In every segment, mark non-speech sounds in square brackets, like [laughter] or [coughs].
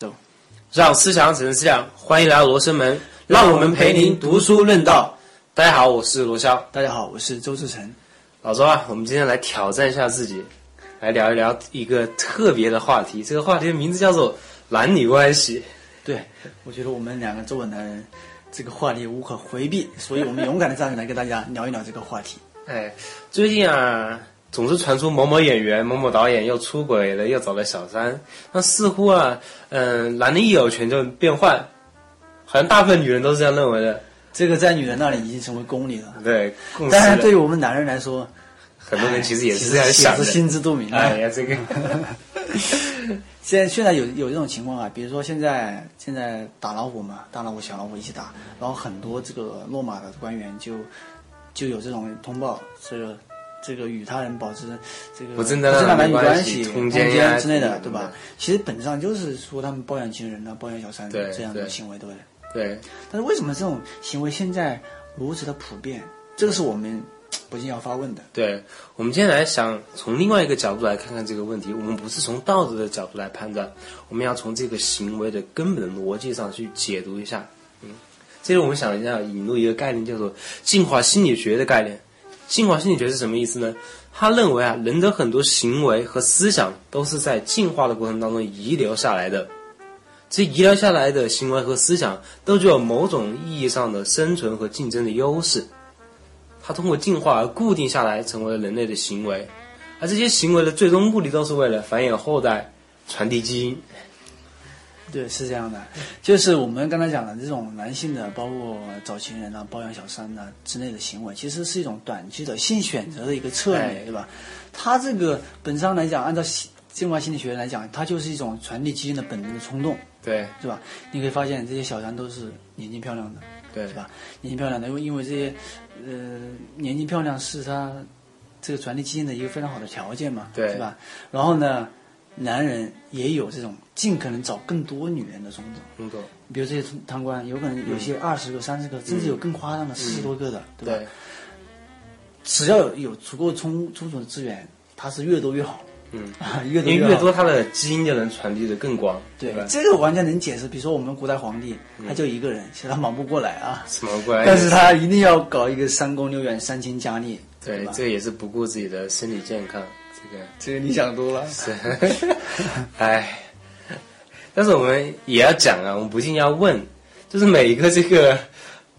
走，让思想产生思想，欢迎来到罗生门，让我们陪您读书论道。大家好，我是罗霄。大家好，我是周志成。老周啊，我们今天来挑战一下自己，来聊一聊一个特别的话题。这个话题的名字叫做男女关系。对，我觉得我们两个作为男人，这个话题无可回避，所以我们勇敢的站出来跟大家聊一聊这个话题。[laughs] 哎，最近啊，总是传出某某演员、某某导演又出轨了，又找了小三。那似乎啊，嗯，男的一有权就变坏，好像大部分女人都是这样认为的。这个在女人那里已经成为公理了。对，当然，对于我们男人来说，很多人其实也是这样想的。心知肚明的。哎呀，这个现在 [laughs] 现在有有这种情况啊，比如说现在现在打老虎嘛，大老虎小老虎一起打，然后很多这个落马的官员就就有这种通报，这个这个与他人保持这个不正当当男男女女关系、关系通通奸呀之类的，嗯对吧？其实本质上就是说他们包养情人啊、包养小三对这样的行为，对不对？对，但是为什么这种行为现在如此的普遍？这个是我们不禁要发问的。对，我们今天来想从另外一个角度来看看这个问题。我们不是从道德的角度来判断，我们要从这个行为的根本逻辑上去解读一下。嗯，这里我们想一下，引入一个概念，叫做进化心理学的概念。进化心理学是什么意思呢？他认为啊，人的很多行为和思想都是在进化的过程当中遗留下来的。这遗留下来的行为和思想都具有某种意义上的生存和竞争的优势。它通过进化而固定下来，成为了人类的行为，而这些行为的最终目的都是为了繁衍后代、传递基因。对，是这样的，就是我们刚才讲的这种男性的，包括找情人啊、包养小三呐、之类的行为，其实是一种短期的性选择的一个策略，哎对吧？他这个本质上来讲，按照心进化心理学来讲，它就是一种传递基因的本能的冲动，对是吧？你可以发现这些小三都是年轻漂亮的，对是吧？年轻漂亮的，因为因为这些呃年轻漂亮是他这个传递基因的一个非常好的条件嘛，对是吧？然后呢，男人也有这种尽可能找更多女人的冲动。工作，比如这些贪官，有可能有些二十个、三十个，甚至有更夸张的四十多个的，对吧？对只要有有足够充充足的资源，他是越多越好，嗯，[laughs] 啊，越因为多越多，他的基因就能传递的更广，对？这个完全能解释。比如说我们古代皇帝，他就一个人，其实他忙不过来啊，什么关系？但是他一定要搞一个三宫六院、三千佳丽，对这也是不顾自己的身体健康，这个这个你想多了。是，哎，但是我们也要讲啊，我们不禁要问，就是每一个这个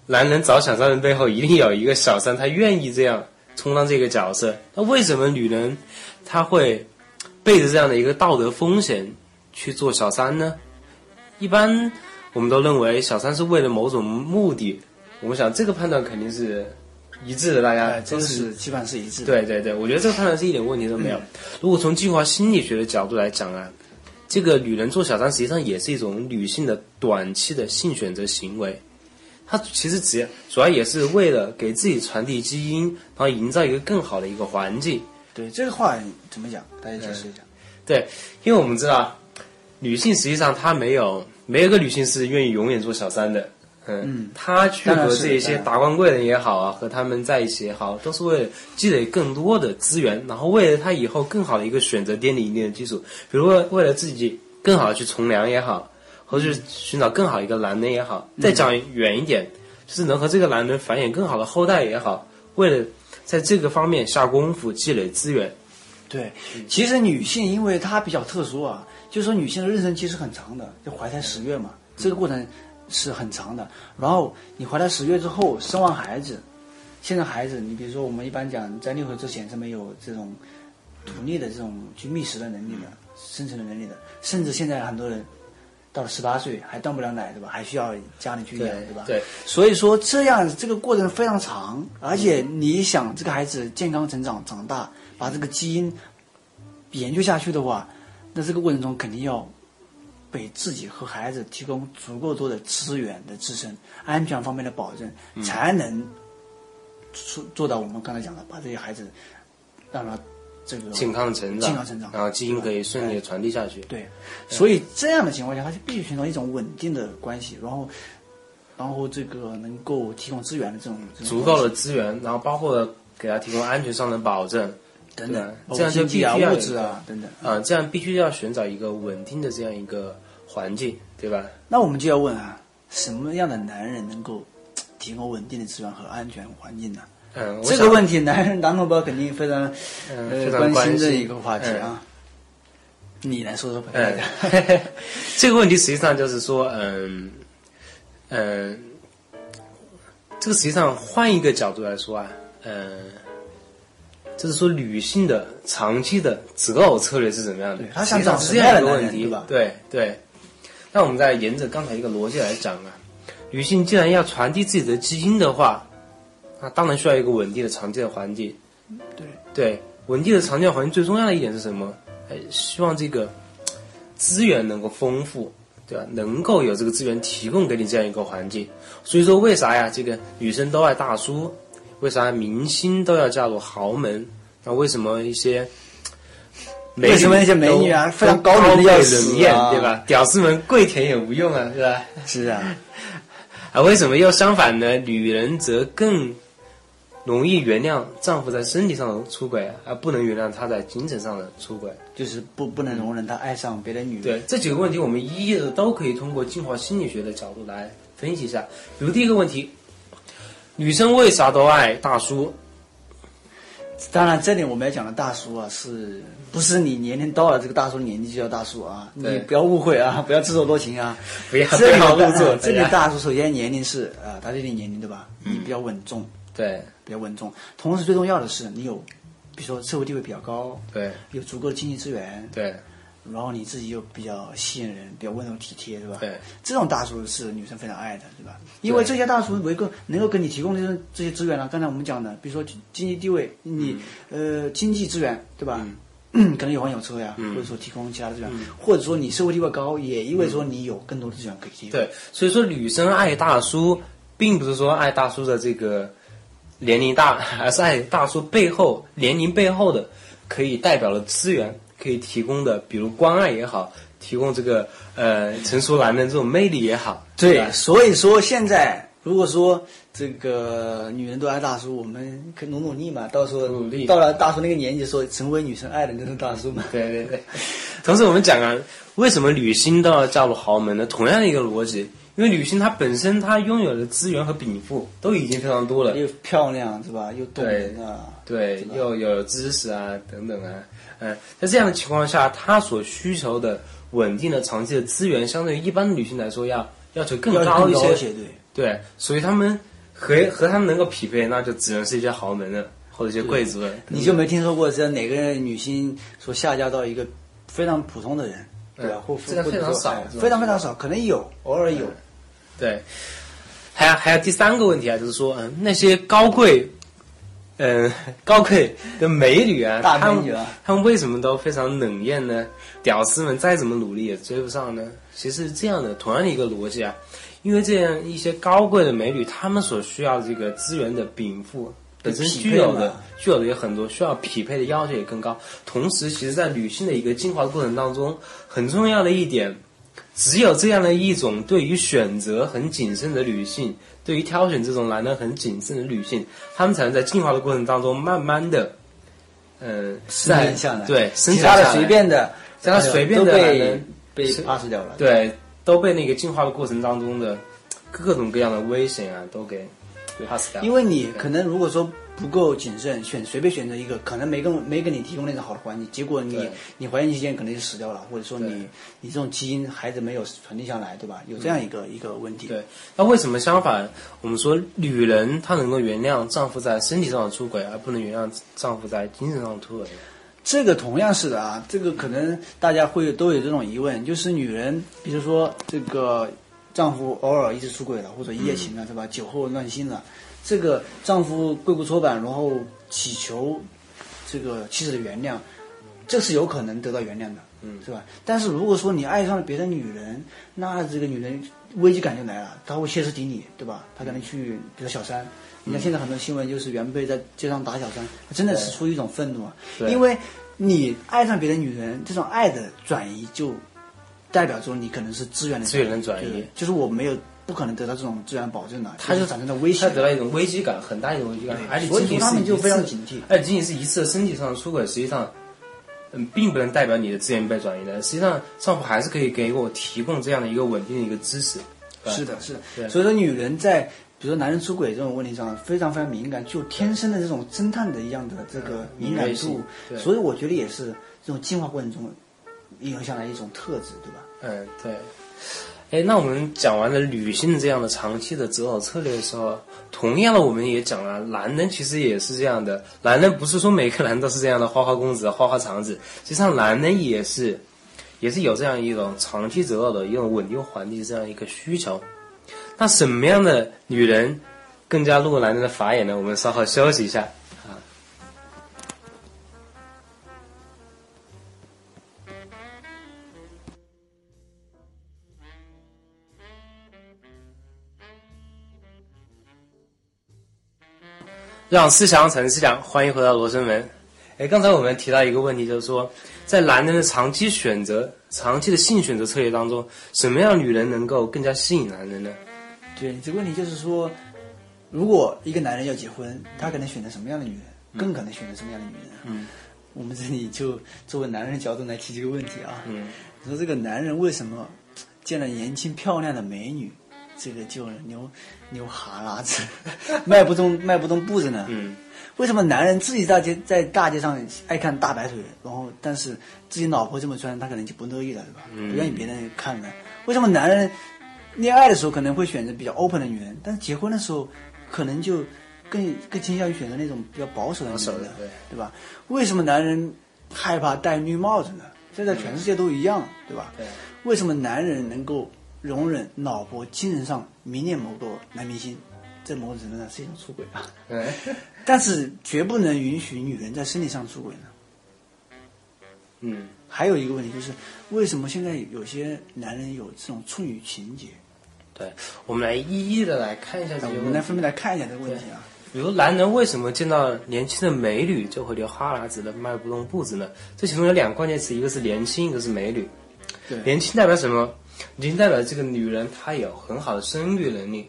男人找小三的背后，一定有一个小三，他愿意这样充当这个角色。那为什么女人她会背着这样的一个道德风险去做小三呢？一般我们都认为小三是为了某种目的，我们想这个判断肯定是一致的，大家哎，这个都是是基本上是一致的。对对对，我觉得这个判断是一点问题都没有。如果从进化心理学的角度来讲啊，这个女人做小三实际上也是一种女性的短期的性选择行为。她其实只要主要也是为了给自己传递基因，然后营造一个更好的一个环境。对这个话怎么讲？大家解释一下。对，因为我们知道，女性实际上她没有没有一个女性是愿意永远做小三的。嗯，他去和这些达官贵人也好啊，和他们在一起也好，都是为了积累更多的资源，然后为了他以后更好的一个选择奠定一定的基础。比如为为了自己更好的去从良也好，或者是寻找更好一个男人也好。再讲远一点，就是能和这个男人繁衍更好的后代也好，为了在这个方面下功夫积累资源。对，其实女性因为她比较特殊啊，就是说女性的妊娠期是很长的，就怀胎十月嘛，这个过程是很长的。然后你怀胎十月之后生完孩子，现在孩子，你比如说我们一般讲在六岁之前是没有这种独立的这种去觅食的能力的、生存的能力的，甚至现在很多人到了十八岁还断不了奶，对吧？还需要家里去养，对吧？对，所以说这样这个过程非常长，而且你想这个孩子健康成长长大，把这个基因研究下去的话，那这个过程中肯定要给自己和孩子提供足够多的资源的支撑，安全方面的保证，才能做做到我们刚才讲的，把这些孩子让他这个健康成长，健康成长然后基因可以顺利的传递下去。对，所以这样的情况下，他就必须寻找一种稳定的关系，然后，然后这个能够提供资源的这种足够的资源，然后包括给他提供安全上的保证，系等等，这样就必须要物质啊等等。啊、这样必须要寻找一个稳定的这样一个环境，对吧？那我们就要问啊，什么样的男人能够提供稳定的资源和安全环境呢？嗯，这个问题，男人男同胞肯定非常嗯呃非常关心的一个话题啊。你来说说吧，嗯。[laughs] 这个问题实际上就是说，嗯嗯，这个实际上换一个角度来说啊，嗯，就是说女性的长期的择偶策略是怎么样的对？她想际上是这样找什么样的一个问题，对吧对对。那我们再沿着刚才一个逻辑来讲啊，女性既然要传递自己的基因的话，那当然需要一个稳定的长期的环境。对对，稳定的长期的环境最重要的一点是什么？哎，希望这个资源能够丰富，对吧？能够有这个资源提供给你这样一个环境。所以说，为啥呀？这个女生都爱大叔，为啥明星都要嫁入豪门？那为什么一些为什么那些美女啊都非常高冷的要死冷艳，啊对吧？屌丝们跪舔也无用啊，是吧？是啊，[laughs] 啊，为什么又相反呢？女人则更容易原谅丈夫在身体上的出轨，而不能原谅他在精神上的出轨。就是不不能容忍他爱上别的女人。对这几个问题，我们一一的都可以通过进化心理学的角度来分析一下。比如第一个问题，女生为啥都爱大叔？当然，这里我们要讲的大叔啊，是不是你年龄到了这个大叔年纪就叫大叔啊？你不要误会啊，[laughs] 不要自作多情啊。不要这里的对号入座，这里大叔首先年龄是啊，他这里年龄对吧？你比较稳重，对比较稳重。同时最重要的是，你有，比如说社会地位比较高，对有足够的经济资源，对然后你自己又比较吸引人，比较温柔体贴，是吧？对这种大叔是女生非常爱的，对吧？因为这些大叔能够能够给你提供这些这些资源呢、刚才我们讲的，比如说经济地位，你、嗯呃经济资源，对吧？[clears throat] 可能有房有车呀，嗯或者说提供其他的资源，或者说你社会地位高，也意味着说你有更多的资源可以提供。对，所以说女生爱大叔，并不是说爱大叔的这个年龄大，而是爱大叔背后年龄背后的可以代表的资源，可以提供的，比如关爱也好，提供这个呃成熟男人这种魅力也好，对，所以说现在如果说这个女人都爱大叔，我们可以努努力嘛，到时候努力到了大叔那个年纪，说成为女生爱的那种大叔嘛。对对对。同时我们讲啊，为什么女星都要嫁入豪门呢？同样的一个逻辑，因为女性她本身她拥有的资源和禀赋都已经非常多了，又漂亮是吧？又懂人啊。对，又有知识啊等等啊，嗯，在这样的情况下，她所需求的稳定的长期的资源，相对于一般的女性来说要要求更高一些，对。对，所以她们和和她们能够匹配，那就只能是一些豪门了，或者一些贵族了。你就没听说过这哪个女性说下嫁到一个非常普通的人，对或这个或者说非常少非常非常少，可能有，偶尔有。对，还有还有第三个问题啊，就是说，嗯，那些高贵，嗯，[laughs] 高贵的美女啊，大美女啊她们为什么都非常冷艳呢？屌丝们再怎么努力也追不上呢？其实是这样的，同样的一个逻辑啊，因为这样一些高贵的美女，她们所需要的这个资源的禀赋。本身具有的具有的也很多，需要匹配的要求也更高。同时，其实，在女性的一个进化过程当中，很重要的一点，只有这样的一种对于选择很谨慎的女性，对于挑选这种男人很谨慎的女性，她们才能在进化的过程当中，慢慢的，呃、生存下来，对，生其他的随便的，其他随便的都被男人被 pass 掉了。对，都被那个进化的过程当中的各种各样的危险啊，都给 pass 掉。因为你可能如果说不够谨慎，选随便选择一个，可能没跟没给你提供那种好的环境，结果你你怀孕期间可能就死掉了，或者说你你这种基因孩子没有传递下来，对吧？有这样一个、一个问题。对，那为什么相反？我们说女人她能够原谅丈夫在身体上的出轨，而不能原谅丈夫在精神上的出轨？这个同样是的啊，这个可能大家会都有这种疑问，就是女人，比如说这个丈夫偶尔一直出轨了，或者一夜情了，是吧？酒后乱性了，这个丈夫跪骨搓板，然后祈求这个妻子的原谅，这是有可能得到原谅的，嗯。是吧？但是如果说你爱上了别的女人，那这个女人危机感就来了，她会歇斯底里，对吧？她可能去，比如小三。你看现在很多新闻就是原配在街上打小三，她真的是出于一种愤怒啊，因为你爱上别的女人，这种爱的转移就代表着你可能是资源的资源的转移。就是我没有不可能得到这种资源保证的，他就产生了危险，他。得到一种危机感，很大一种危机感，而且所以仅仅他们就非常警惕而且仅仅是一次身体上的出轨，实际上嗯，并不能代表你的资源被转移的。实际上，丈夫还是可以给我提供这样的一个稳定的一个支持。是的，是的。所以说，女人在比如说男人出轨这种问题上非常非常敏感，就天生的这种侦探的一样的这个敏感度，对所以我觉得也是这种进化过程中影响的一种特质，对吧？嗯，对。哎，那我们讲完了女性这样的长期的择偶策略的时候，同样的我们也讲了，男人其实也是这样的。男人不是说每个人都是这样的花花公子、花花肠子，实际上男人也是，也是有这样一种长期择偶的一种稳定环境这样一个需求。那什么样的女人更加入男人的法眼呢？我们稍后休息一下。让思想成思想，欢迎回到罗生门。哎，刚才我们提到一个问题，就是说，在男人的长期选择、长期的性选择策略当中，什么样的女人能够更加吸引男人呢？对，这个问题就是说，如果一个男人要结婚，他可能选择什么样的女人，更可能选择什么样的女人？嗯，[laughs] 我们这里就作为男人的角度来提这个问题啊。嗯，你说这个男人为什么见了年轻漂亮的美女，这个就牛牛哈喇子，[laughs] 迈不动迈不动步子呢？嗯，为什么男人自己大街在大街上爱看大白腿，然后但是自己老婆这么穿，他可能就不乐意了，对吧？嗯不愿意别人看了。为什么男人恋爱的时候可能会选择比较 open 的女人，但是结婚的时候可能就更更倾向于选择那种比较保守的女人对对吧？为什么男人害怕戴绿帽子呢？这在全世界都一样，对吧？对。为什么男人能够容忍老婆精神上迷恋某个男明星？在某种程度上是一种出轨啊。嗯，[laughs] 但是绝不能允许女人在身体上出轨呢。嗯，还有一个问题就是，为什么现在有些男人有这种处女情节？对，我们来一一的来看一下这我些问题。们来分别来看一下这个问题啊。比如男人为什么见到年轻的美女就会流哈喇子的迈不动步子呢？这其中有两个关键词，一个是年轻，一个是美女。对年轻代表什么？年轻代表这个女人她有很好的生育能力，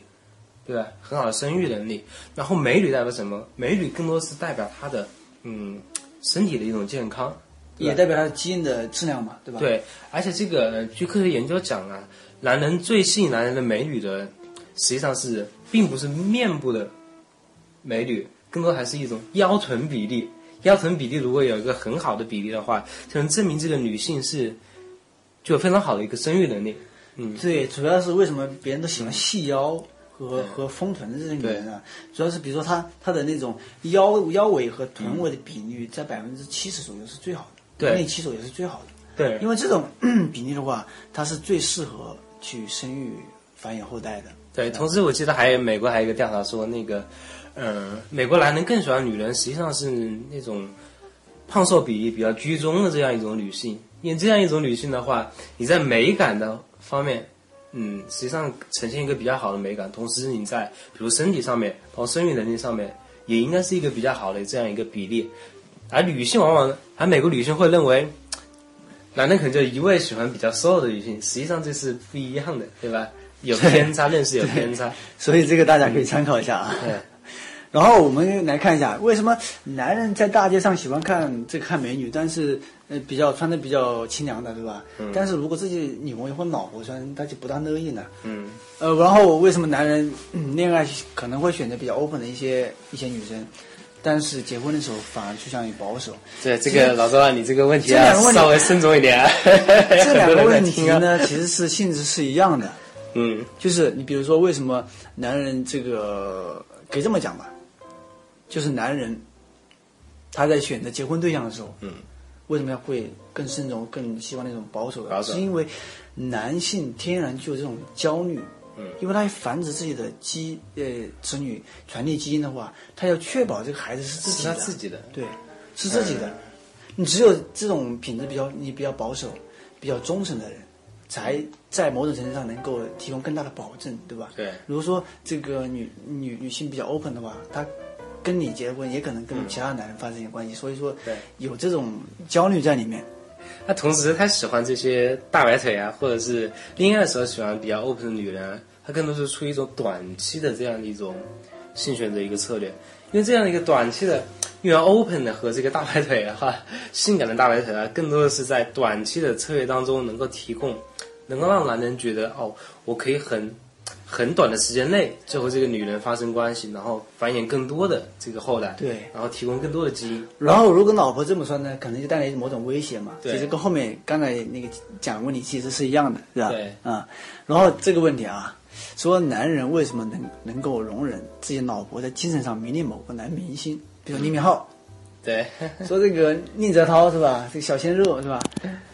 对吧？很好的生育能力。然后美女代表什么？美女更多是代表她的嗯身体的一种健康，也代表她的基因的质量嘛，对吧？，对，而且这个呃据科学研究讲啊，男人最吸引男人的美女的，实际上是并不是面部的美女，更多还是一种腰臀比例。腰臀比例如果有一个很好的比例的话，就能证明这个女性是具有非常好的一个生育能力。嗯，对，主要是为什么别人都喜欢细腰和和丰臀的这些女人啊？主要是比如说她她的那种腰腰围和臀围的比例在百分之七十左右是最好的，对那七左右是最好的。对，因为这种 [coughs] 比例的话，它是最适合去生育繁衍后代的。对，同时我记得还有美国还有一个调查说，那个，呃，美国男人更喜欢女人，实际上是那种胖瘦比例比较居中的这样一种女性。因为这样一种女性的话，你在美感的方面，嗯，实际上呈现一个比较好的美感，同时你在比如身体上面，包括生育能力上面，也应该是一个比较好的这样一个比例。而女性往往，而美国女性会认为，男人可能就一味喜欢比较瘦的女性，实际上这是不一样的，对吧？有偏差，认识有偏差。[laughs] 所以这个大家可以参考一下啊。对。然后我们来看一下，为什么男人在大街上喜欢看这个看美女，但是呃比较穿的比较清凉的，对吧？嗯但是如果自己女朋友或老婆穿，他就不大乐意呢。嗯，呃，然后为什么男人、嗯恋爱可能会选择比较 open 的一些一些女生，但是结婚的时候反而趋向于保守？对这个老周啊，你这个问题啊这两个问题稍微慎重一点啊。[laughs] 这两个问题呢，[laughs] 其实是性质是一样的。嗯就是你比如说，为什么男人这个可以这么讲吧？就是男人他在选择结婚对象的时候，嗯，为什么要会更慎重、更希望那种保守的？是因为男性天然就有这种焦虑，嗯，因为他繁殖自己的基呃子女传递基因的话，他要确保这个孩子是自己是，他自己的。对，是自己的。你只有这种品质比较你比较保守、比较忠诚的人，才在某种程度上能够提供更大的保证，对吧？对如果说这个女女女性比较 open 的话，她跟你结婚也可能跟其他男人发生一些关系，所以说对有这种焦虑在里面。那同时，他喜欢这些大白腿啊，或者是恋爱的时候喜欢比较 open 的女人啊，他更多是出于一种短期的这样的一种性选择一个策略。因为这样的一个短期的，[laughs] 因为 open 的和这个大白腿的话，性感的大白腿啊，更多的是在短期的策略当中能够提供，能够让男人觉得哦，我可以很很短的时间内就和这个女人发生关系，然后繁衍更多的这个后代，对，然后提供更多的基因。然后如果老婆这么说呢，可能就带来某种威胁嘛。对其实跟后面刚才那个讲的问题其实是一样的，是吧？对啊、然后这个问题啊，说男人为什么能能够容忍自己老婆在精神上迷恋某个男明星，比如李敏镐，对，[laughs] 说这个宁泽涛是吧？这个小鲜肉是吧？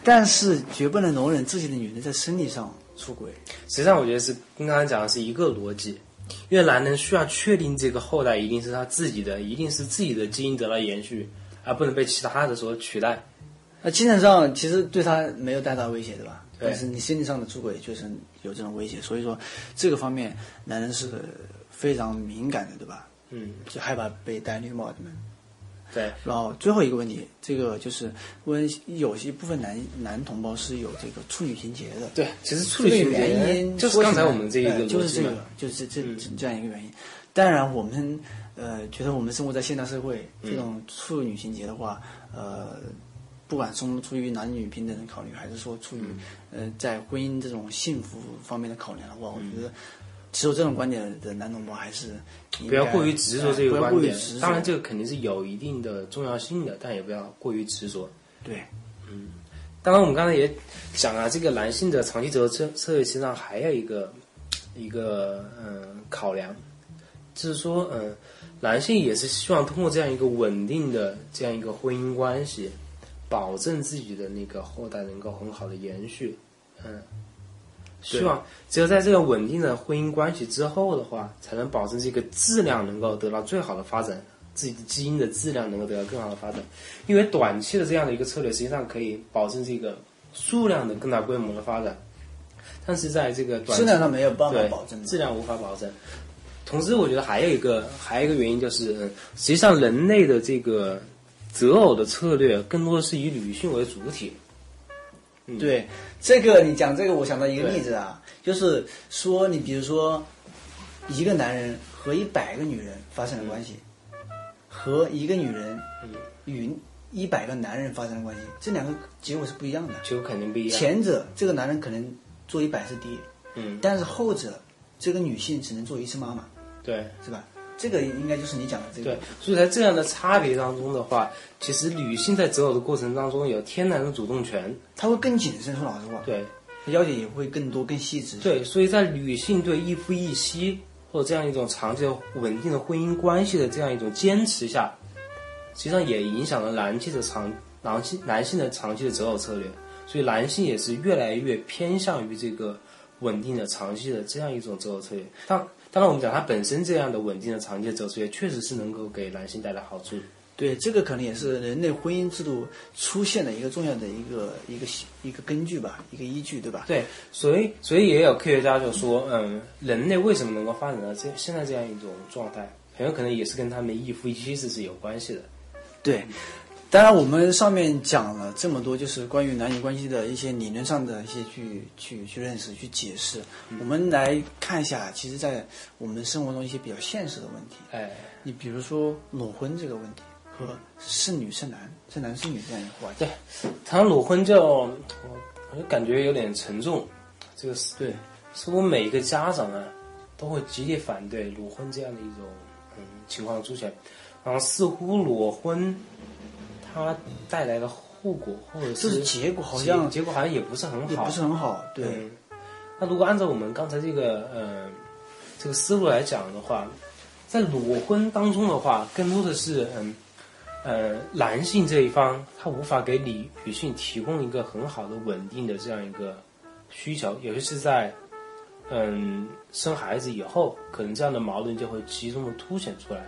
但是绝不能容忍自己的女人在生理上出轨。实际上我觉得是跟刚才讲的是一个逻辑，因为男人需要确定这个后代一定是他自己的，一定是自己的基因得到延续，而不能被其他的所取代。那精神上其实对他没有太大威胁，对吧？对但是你心理上的出轨就是有这种威胁，所以说这个方面男人是非常敏感的，对吧？嗯，就害怕被戴绿帽子们。对，然后最后一个问题，这个就是问有些部分男男同胞是有这个处女情节的，对，其实处这个理情节原因就是刚才我们这一个呃就是这个，就是这这这样一个原因。当然，我们呃觉得我们生活在现代社会，这种处女情节的话，呃，不管从出于男女平等的考虑，还是说出于呃在婚姻这种幸福方面的考量的话，我觉得持有这种观点的男同胞还是不要过于执着这个观点当然，这个肯定是有一定的重要性的，但也不要过于执着。对。嗯当然，我们刚才也讲了，这个男性的长期择偶策策略，实际上还有一个一个嗯考量，就是说嗯，男性也是希望通过这样一个稳定的这样一个婚姻关系，保证自己的那个后代能够很好的延续，嗯，希望只有在这个稳定的婚姻关系之后的话，才能保证这个质量能够得到最好的发展，自己的基因的质量能够得到更好的发展。因为短期的这样的一个策略，实际上可以保证这个数量的更大规模的发展，但是在这个短期质量上没有办法对保证质量无法保证。同时，我觉得还有一个还有一个原因就是，嗯，实际上人类的这个择偶的策略更多的是以女性为主体。对，这个你讲这个，我想到一个例子啊，就是说你比如说，一个男人和一百个女人发生了关系，和一个女人与一百个男人发生了关系，这两个结果是不一样的。结果肯定不一样。前者这个男人可能做一百次爹，嗯，但是后者这个女性只能做一次妈妈，对是吧？这个应该就是你讲的这个。对，所以在这样的差别当中的话，其实女性在择偶的过程当中有天然的主动权。她会更谨慎，说老实话，对要求也会更多、更细致。对，所以在女性对一夫一妻或者这样一种长期的稳定的婚姻关系的这样一种坚持下，实际上也影响了男性的长男性男性的长期的择偶策略。所以男性也是越来越偏向于这个稳定的长期的这样一种择偶策略。当当然，我们讲它本身这样的稳定的长期的择偶策略，确实是能够给男性带来好处。对，这个可能也是人类婚姻制度出现的一个重要的一个一个一个根据吧，一个依据，对吧？对，所以所以也有科学家就说，嗯，人类为什么能够发展到这现在这样一种状态，很有可能也是跟他们一夫一妻制是有关系的。对，当然我们上面讲了这么多，就是关于男女关系的一些理论上的一些去去去认识、去解释。我们来看一下，其实，在我们生活中一些比较现实的问题。哎，你比如说裸婚这个问题和是女是男、是男是女这样一个话题。对，谈裸婚就我我就感觉有点沉重，这个是对，似乎每一个家长呢都会极力反对裸婚这样的一种嗯情况出现，然后似乎裸婚它带来的后果或者是是结果好像结结果好像也不是很好，也不是很好。对，嗯，那如果按照我们刚才这个呃这个思路来讲的话，在裸婚当中的话，更多的是嗯呃男性这一方他无法给女女性提供一个很好的稳定的这样一个需求，尤其是在嗯生孩子以后，可能这样的矛盾就会集中的凸显出来。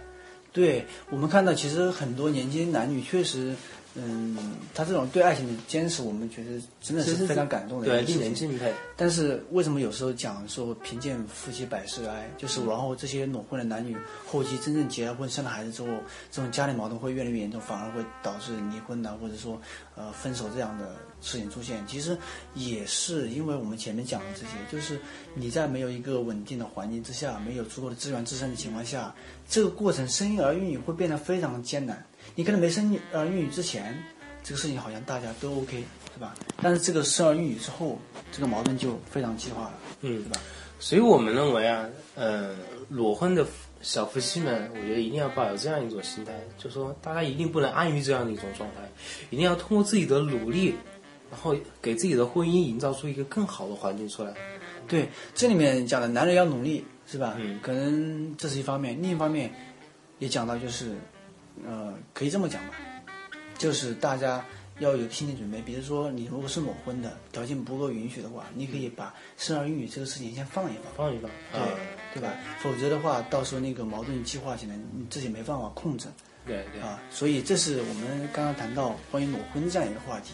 对我们看到，其实很多年轻男女确实，嗯，他这种对爱情的坚持，我们觉得真的是非常感动的对。令人敬佩。但是为什么有时候讲说贫贱夫妻百事哀，就是然后这些裸婚的男女后期真正结了婚生了孩子之后，这种家庭矛盾会越来越严重，反而会导致离婚呐、或者说呃分手这样的事情出现。其实也是因为我们前面讲的这些，就是你在没有一个稳定的环境之下，没有足够的资源支撑的情况下，这个过程生育儿育女会变得非常艰难。你可能没生儿育女之前，这个事情好像大家都 OK，是吧？但是这个生儿育女之后，这个矛盾就非常激化了，嗯对吧？所以我们认为啊，呃，裸婚的小夫妻们，我觉得一定要抱有这样一种心态，就说大家一定不能安于这样的一种状态，一定要通过自己的努力，然后给自己的婚姻营造出一个更好的环境出来。对，这里面讲的男人要努力，是吧？嗯可能这是一方面，另一方面也讲到就是，呃，可以这么讲吧，就是大家要有心理准备。比如说，你如果是裸婚的，条件不够允许的话，你可以把生儿育女这个事情先放一放，放一放，对、啊，对吧？否则的话，到时候那个矛盾激化起来，你自己没办法控制。对对，啊，所以这是我们刚刚谈到关于裸婚这样一个话题。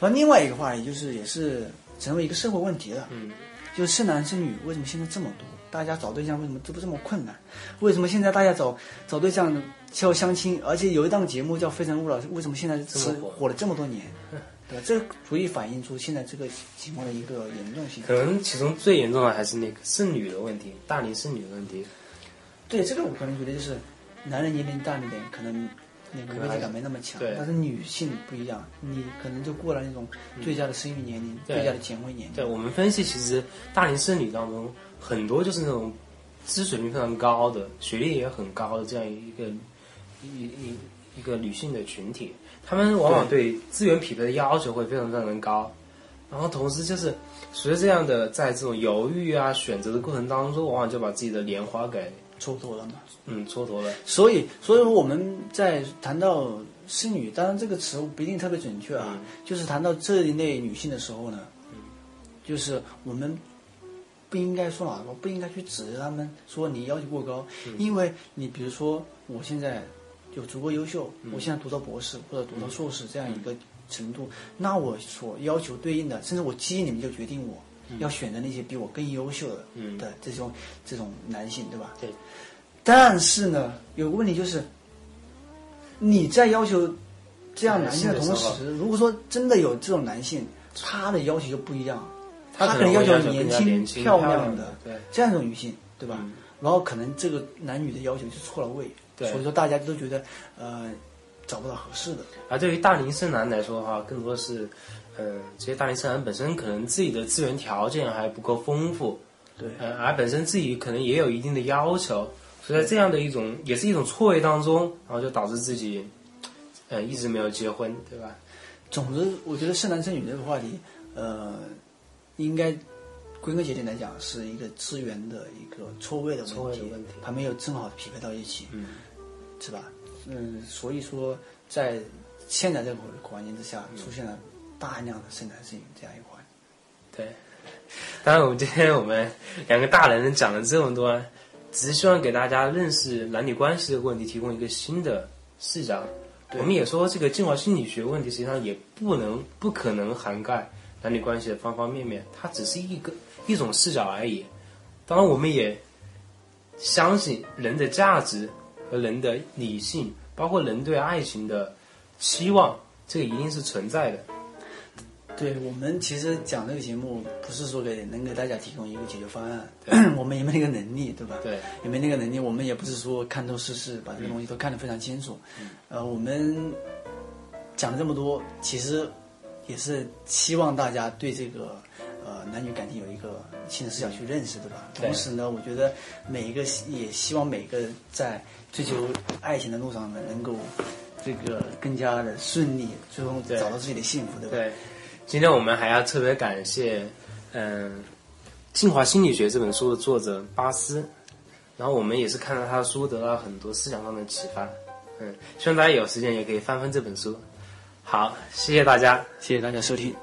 然后另外一个话题就是，也是成为一个社会问题了。嗯，就是生男生女为什么现在这么多？大家找对象为什么这不这么困难？为什么现在大家找找对象需要相亲？而且有一档节目叫《非诚勿扰》，为什么现在是这么火了这么多年？对？这足以反映出现在这个情况的一个严重性。可能其中最严重的还是那个剩女的问题，大龄剩女的问题。对这个，我可能觉得就是男人年龄大一点，可能那个危机感没那么强，但是女性不一样，你可能就过了那种最佳的生育年龄、对最佳的结婚年龄。对我们分析，其实大龄剩女当中很多就是那种知识水平非常高的、学历也很高的这样一个一一一个女性的群体，她们往往对资源匹配的要求会非常非常的高，然后同时就是随着这样的在这种犹豫啊选择的过程当中，往往就把自己的莲花给蹉跎了嘛。嗯蹉跎了。所以，所以说我们在谈到剩女，当然这个词不一定特别准确啊，就是谈到这一类女性的时候呢，就是我们不应该说哪个，不应该去指责他们说你要求过高，因为你比如说我现在有足够优秀，我现在读到博士或者读到硕士这样一个程度，那我所要求对应的，甚至我基因里面就决定我。要选择那些比我更优秀的、嗯的这种这种男性，对吧？对。但是呢，有个问题就是，你在要求这样男性的同时，如果说真的有这种男性，他的要求就不一样，他可可能要求年轻漂漂亮亮的对这样一种女性，对吧？嗯然后可能这个男女的要求就错了位，对所以说大家都觉得呃找不到合适的。而对于大龄剩男来说的话，更多是，呃，这些大龄剩男本身可能自己的资源条件还不够丰富，对，呃，而本身自己可能也有一定的要求，所以在这样的一种也是一种错位当中，然后就导致自己，呃，一直没有结婚，对吧？总之，我觉得剩男剩女这个话题，呃，应该归根结底来讲是一个资源的一个错位的问题，错位的问题还没有正好匹配到一起，嗯，是吧？嗯，所以说在现在这个环境之下，嗯出现了大量的剩男剩女这样一个环。对。当然，我们今天我们两个大男人讲了这么多，只是希望给大家认识男女关系这个问题提供一个新的视角。我们也说，这个进化心理学问题实际上也不能、不可能涵盖男女关系的方方面面，它只是一个一种视角而已。当然，我们也相信人的价值和人的理性，包括人对爱情的期望，这个一定是存在的。对我们其实讲这个节目，不是说给能给大家提供一个解决方案，[clears throat] 我们也没那个能力，对吧？对，也没那个能力，我们也不是说看透世事，把这个东西都看得非常清楚。呃，我们讲了这么多，其实也是希望大家对这个呃男女感情有一个新的视角去认识，对吧？对同时呢，我觉得每一个也希望每个在追求爱情的路上呢，能够这个更加的顺利，最终找到自己的幸福，对吧？对，今天我们还要特别感谢，嗯，《进化心理学》这本书的作者巴斯，然后我们也是看了他的书得到很多思想上的启发，嗯，希望大家有时间也可以翻翻这本书。好，谢谢大家。谢谢大家收听。